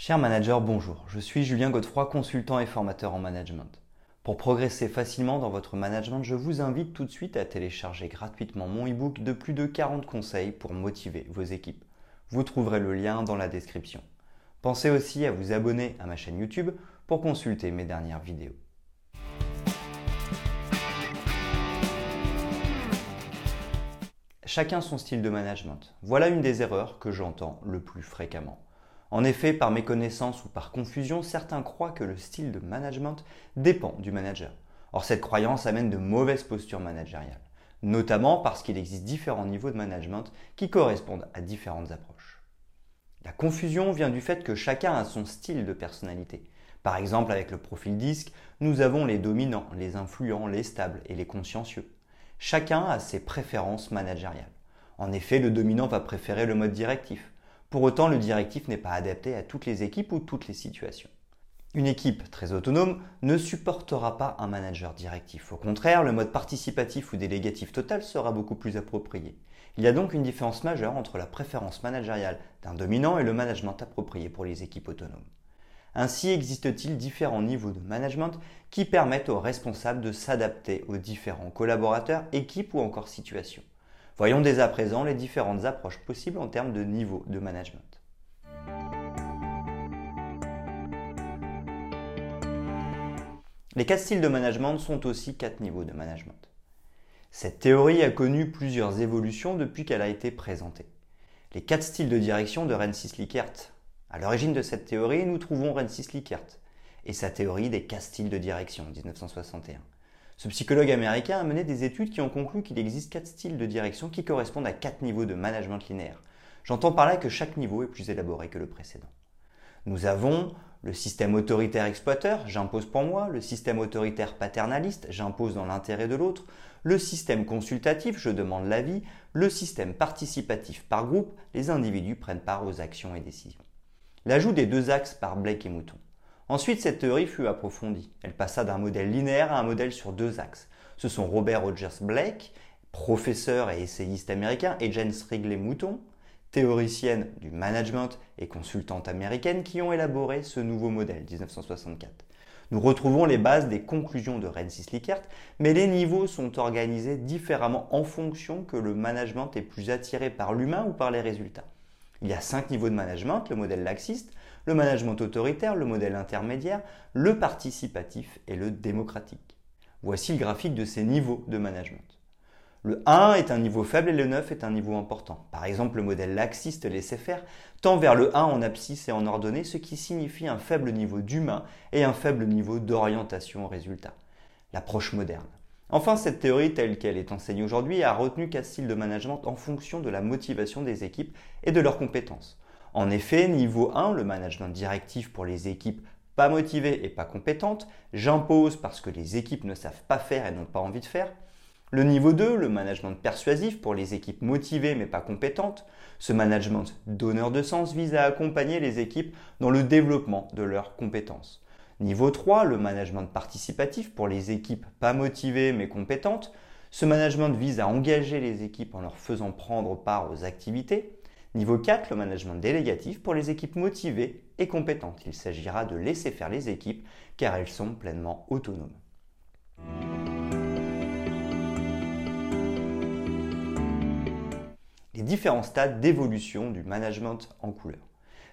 Chers managers, bonjour. Je suis Julien Godefroy, consultant et formateur en management. Pour progresser facilement dans votre management, je vous invite tout de suite à télécharger gratuitement mon e-book de plus de 40 conseils pour motiver vos équipes. Vous trouverez le lien dans la description. Pensez aussi à vous abonner à ma chaîne YouTube pour consulter mes dernières vidéos. Chacun son style de management. Voilà une des erreurs que j'entends le plus fréquemment. En effet, par méconnaissance ou par confusion, certains croient que le style de management dépend du manager. Or, cette croyance amène de mauvaises postures managériales, notamment parce qu'il existe différents niveaux de management qui correspondent à différentes approches. La confusion vient du fait que chacun a son style de personnalité. Par exemple, avec le profil disque, nous avons les dominants, les influents, les stables et les consciencieux. Chacun a ses préférences managériales. En effet, le dominant va préférer le mode directif. Pour autant, le directif n'est pas adapté à toutes les équipes ou toutes les situations. Une équipe très autonome ne supportera pas un manager directif. Au contraire, le mode participatif ou délégatif total sera beaucoup plus approprié. Il y a donc une différence majeure entre la préférence managériale d'un dominant et le management approprié pour les équipes autonomes. Ainsi existe-t-il différents niveaux de management qui permettent aux responsables de s'adapter aux différents collaborateurs, équipes ou encore situations. Voyons dès à présent les différentes approches possibles en termes de niveau de management. Les quatre styles de management sont aussi quatre niveaux de management. Cette théorie a connu plusieurs évolutions depuis qu'elle a été présentée. Les quatre styles de direction de Rensis Likert à l'origine de cette théorie, nous trouvons Rensis Likert et sa théorie des quatre styles de direction, 1961. Ce psychologue américain a mené des études qui ont conclu qu'il existe quatre styles de direction qui correspondent à quatre niveaux de management linéaire. J'entends par là que chaque niveau est plus élaboré que le précédent. Nous avons le système autoritaire exploiteur, j'impose pour moi, le système autoritaire paternaliste, j'impose dans l'intérêt de l'autre, le système consultatif, je demande l'avis, le système participatif par groupe, les individus prennent part aux actions et décisions l'ajout des deux axes par Blake et Mouton. Ensuite, cette théorie fut approfondie. Elle passa d'un modèle linéaire à un modèle sur deux axes. Ce sont Robert Rogers Blake, professeur et essayiste américain, et Jane Wrigley Mouton, théoricienne du management et consultante américaine, qui ont élaboré ce nouveau modèle 1964. Nous retrouvons les bases des conclusions de Rensis Likert, mais les niveaux sont organisés différemment en fonction que le management est plus attiré par l'humain ou par les résultats. Il y a cinq niveaux de management, le modèle laxiste, le management autoritaire, le modèle intermédiaire, le participatif et le démocratique. Voici le graphique de ces niveaux de management. Le 1 est un niveau faible et le 9 est un niveau important. Par exemple, le modèle laxiste laissé faire tend vers le 1 en abscisse et en ordonnée, ce qui signifie un faible niveau d'humain et un faible niveau d'orientation au résultat. L'approche moderne. Enfin, cette théorie telle qu'elle est enseignée aujourd'hui a retenu quatre styles de management en fonction de la motivation des équipes et de leurs compétences. En effet, niveau 1, le management directif pour les équipes pas motivées et pas compétentes, j'impose parce que les équipes ne savent pas faire et n'ont pas envie de faire. Le niveau 2, le management persuasif pour les équipes motivées mais pas compétentes. Ce management donneur de sens vise à accompagner les équipes dans le développement de leurs compétences. Niveau 3, le management participatif pour les équipes pas motivées mais compétentes. Ce management vise à engager les équipes en leur faisant prendre part aux activités. Niveau 4, le management délégatif pour les équipes motivées et compétentes. Il s'agira de laisser faire les équipes car elles sont pleinement autonomes. Les différents stades d'évolution du management en couleur.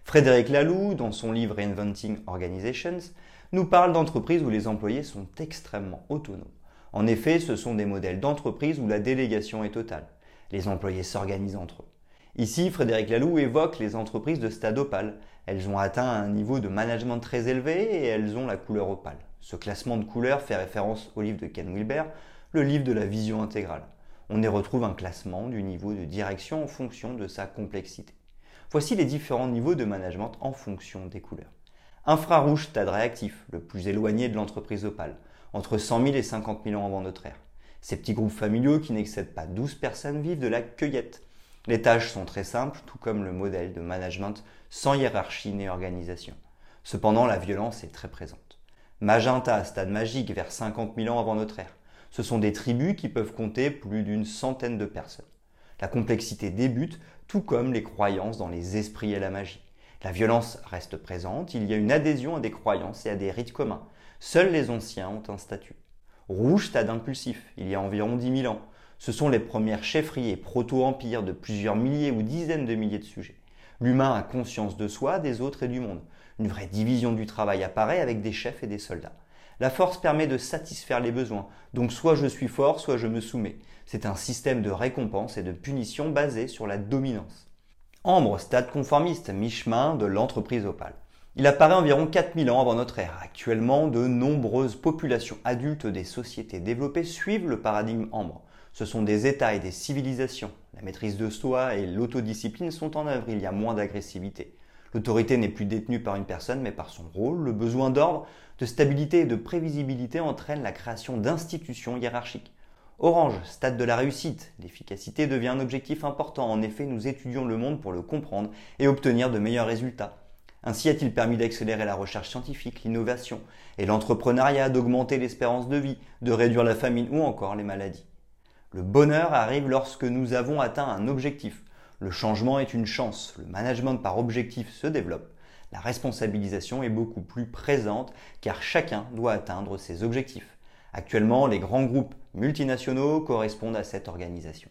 Frédéric Laloux, dans son livre Reinventing Organizations, nous parle d'entreprises où les employés sont extrêmement autonomes. En effet, ce sont des modèles d'entreprise où la délégation est totale. Les employés s'organisent entre eux. Ici, Frédéric Laloux évoque les entreprises de stade opale. Elles ont atteint un niveau de management très élevé et elles ont la couleur opale. Ce classement de couleurs fait référence au livre de Ken Wilber, le livre de la vision intégrale. On y retrouve un classement du niveau de direction en fonction de sa complexité. Voici les différents niveaux de management en fonction des couleurs. Infrarouge, stade réactif, le plus éloigné de l'entreprise opale, entre 100 000 et 50 000 ans avant notre ère. Ces petits groupes familiaux qui n'excèdent pas 12 personnes vivent de la cueillette. Les tâches sont très simples, tout comme le modèle de management sans hiérarchie ni organisation. Cependant, la violence est très présente. Magenta, stade magique, vers 50 000 ans avant notre ère. Ce sont des tribus qui peuvent compter plus d'une centaine de personnes. La complexité débute, tout comme les croyances dans les esprits et la magie. La violence reste présente, il y a une adhésion à des croyances et à des rites communs. Seuls les anciens ont un statut. Rouge, stade impulsif, il y a environ 10 000 ans. Ce sont les premières chefferies et proto-empires de plusieurs milliers ou dizaines de milliers de sujets. L'humain a conscience de soi, des autres et du monde. Une vraie division du travail apparaît avec des chefs et des soldats. La force permet de satisfaire les besoins, donc soit je suis fort, soit je me soumets. C'est un système de récompense et de punition basé sur la dominance. Ambre, stade conformiste, mi-chemin de l'entreprise opale. Il apparaît environ 4000 ans avant notre ère. Actuellement, de nombreuses populations adultes des sociétés développées suivent le paradigme ambre. Ce sont des États et des civilisations. La maîtrise de soi et l'autodiscipline sont en œuvre, il y a moins d'agressivité. L'autorité n'est plus détenue par une personne mais par son rôle. Le besoin d'ordre, de stabilité et de prévisibilité entraîne la création d'institutions hiérarchiques. Orange, stade de la réussite. L'efficacité devient un objectif important. En effet, nous étudions le monde pour le comprendre et obtenir de meilleurs résultats. Ainsi a-t-il permis d'accélérer la recherche scientifique, l'innovation et l'entrepreneuriat, d'augmenter l'espérance de vie, de réduire la famine ou encore les maladies. Le bonheur arrive lorsque nous avons atteint un objectif, le changement est une chance, le management par objectif se développe, la responsabilisation est beaucoup plus présente car chacun doit atteindre ses objectifs. Actuellement, les grands groupes multinationaux correspondent à cette organisation.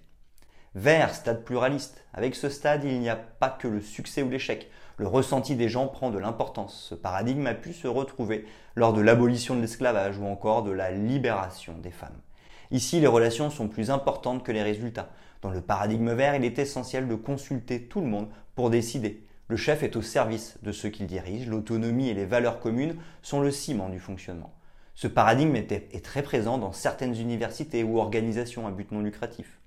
Vert, stade pluraliste. Avec ce stade, il n'y a pas que le succès ou l'échec. Le ressenti des gens prend de l'importance. Ce paradigme a pu se retrouver lors de l'abolition de l'esclavage ou encore de la libération des femmes. Ici, les relations sont plus importantes que les résultats. Dans le paradigme vert, il est essentiel de consulter tout le monde pour décider. Le chef est au service de ceux qu'il dirige, l'autonomie et les valeurs communes sont le ciment du fonctionnement. Ce paradigme est, très présent dans certaines universités ou organisations à but non lucratif.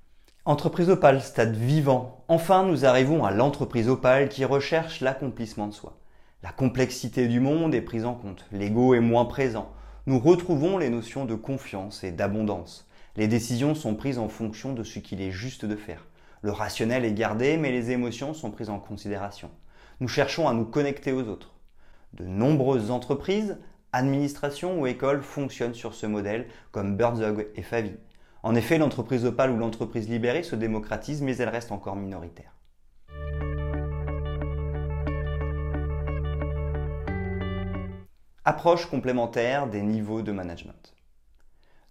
Entreprise opale, stade vivant. Enfin, nous arrivons à l'entreprise opale qui recherche l'accomplissement de soi. La complexité du monde est prise en compte, l'ego est moins présent. Nous retrouvons les notions de confiance et d'abondance. Les décisions sont prises en fonction de ce qu'il est juste de faire. Le rationnel est gardé, mais les émotions sont prises en considération. Nous cherchons à nous connecter aux autres. De nombreuses entreprises, administrations ou écoles fonctionnent sur ce modèle, comme Birdzog et Favi. En effet, l'entreprise opale ou l'entreprise libérée se démocratise, mais elle reste encore minoritaire. Approche complémentaire des niveaux de management.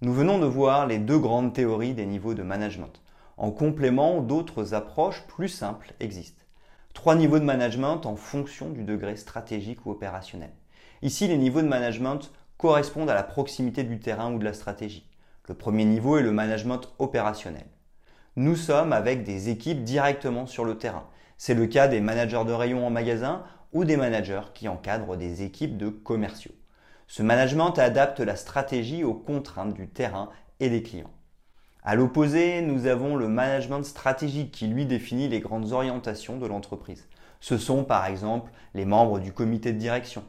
Nous venons de voir les deux grandes théories des niveaux de management. En complément, d'autres approches plus simples existent. Trois niveaux de management en fonction du degré stratégique ou opérationnel. Ici, les niveaux de management correspondent à la proximité du terrain ou de la stratégie. Le premier niveau est le management opérationnel. Nous sommes avec des équipes directement sur le terrain. C'est le cas des managers de rayon en magasin ou des managers qui encadrent des équipes de commerciaux. Ce management adapte la stratégie aux contraintes du terrain et des clients. À l'opposé, nous avons le management stratégique qui lui définit les grandes orientations de l'entreprise. Ce sont par exemple les membres du comité de direction.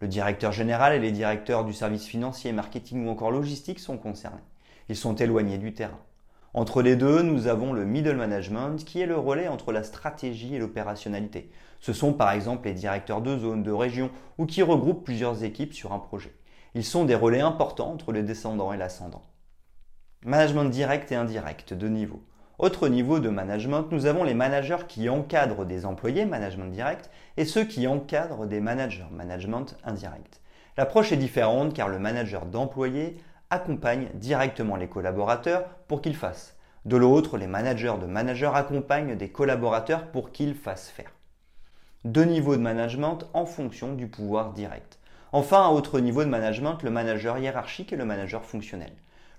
Le directeur général et les directeurs du service financier, marketing ou encore logistique sont concernés. Ils sont éloignés du terrain. Entre les deux, nous avons le middle management qui est le relais entre la stratégie et l'opérationnalité. Ce sont par exemple les directeurs de zone, de région ou qui regroupent plusieurs équipes sur un projet. Ils sont des relais importants entre le descendant et l'ascendant. Management direct et indirect, deux niveaux. Autre niveau de management, nous avons les managers qui encadrent des employés, management direct, et ceux qui encadrent des managers, management indirect. L'approche est différente car le manager d'employés accompagne directement les collaborateurs pour qu'ils fassent. De l'autre, les managers de managers accompagnent des collaborateurs pour qu'ils fassent faire. Deux niveaux de management en fonction du pouvoir direct. Enfin, un autre niveau de management, le manager hiérarchique et le manager fonctionnel.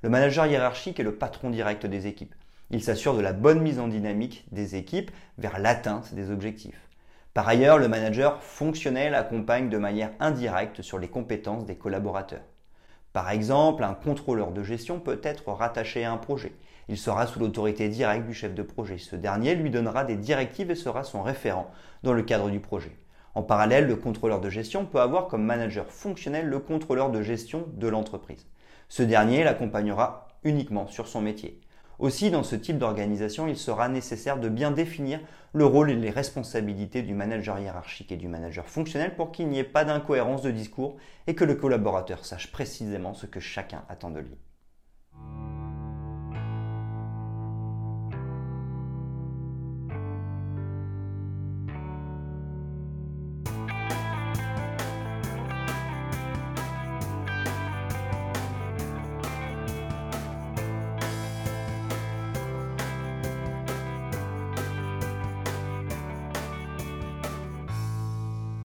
Le manager hiérarchique est le patron direct des équipes. Il s'assure de la bonne mise en dynamique des équipes vers l'atteinte des objectifs. Par ailleurs, le manager fonctionnel accompagne de manière indirecte sur les compétences des collaborateurs. Par exemple, un contrôleur de gestion peut être rattaché à un projet. Il sera sous l'autorité directe du chef de projet. Ce dernier lui donnera des directives et sera son référent dans le cadre du projet. En parallèle, le contrôleur de gestion peut avoir comme manager fonctionnel le contrôleur de gestion de l'entreprise. Ce dernier l'accompagnera uniquement sur son métier. Aussi, dans ce type d'organisation, il sera nécessaire de bien définir le rôle et les responsabilités du manager hiérarchique et du manager fonctionnel pour qu'il n'y ait pas d'incohérence de discours et que le collaborateur sache précisément ce que chacun attend de lui.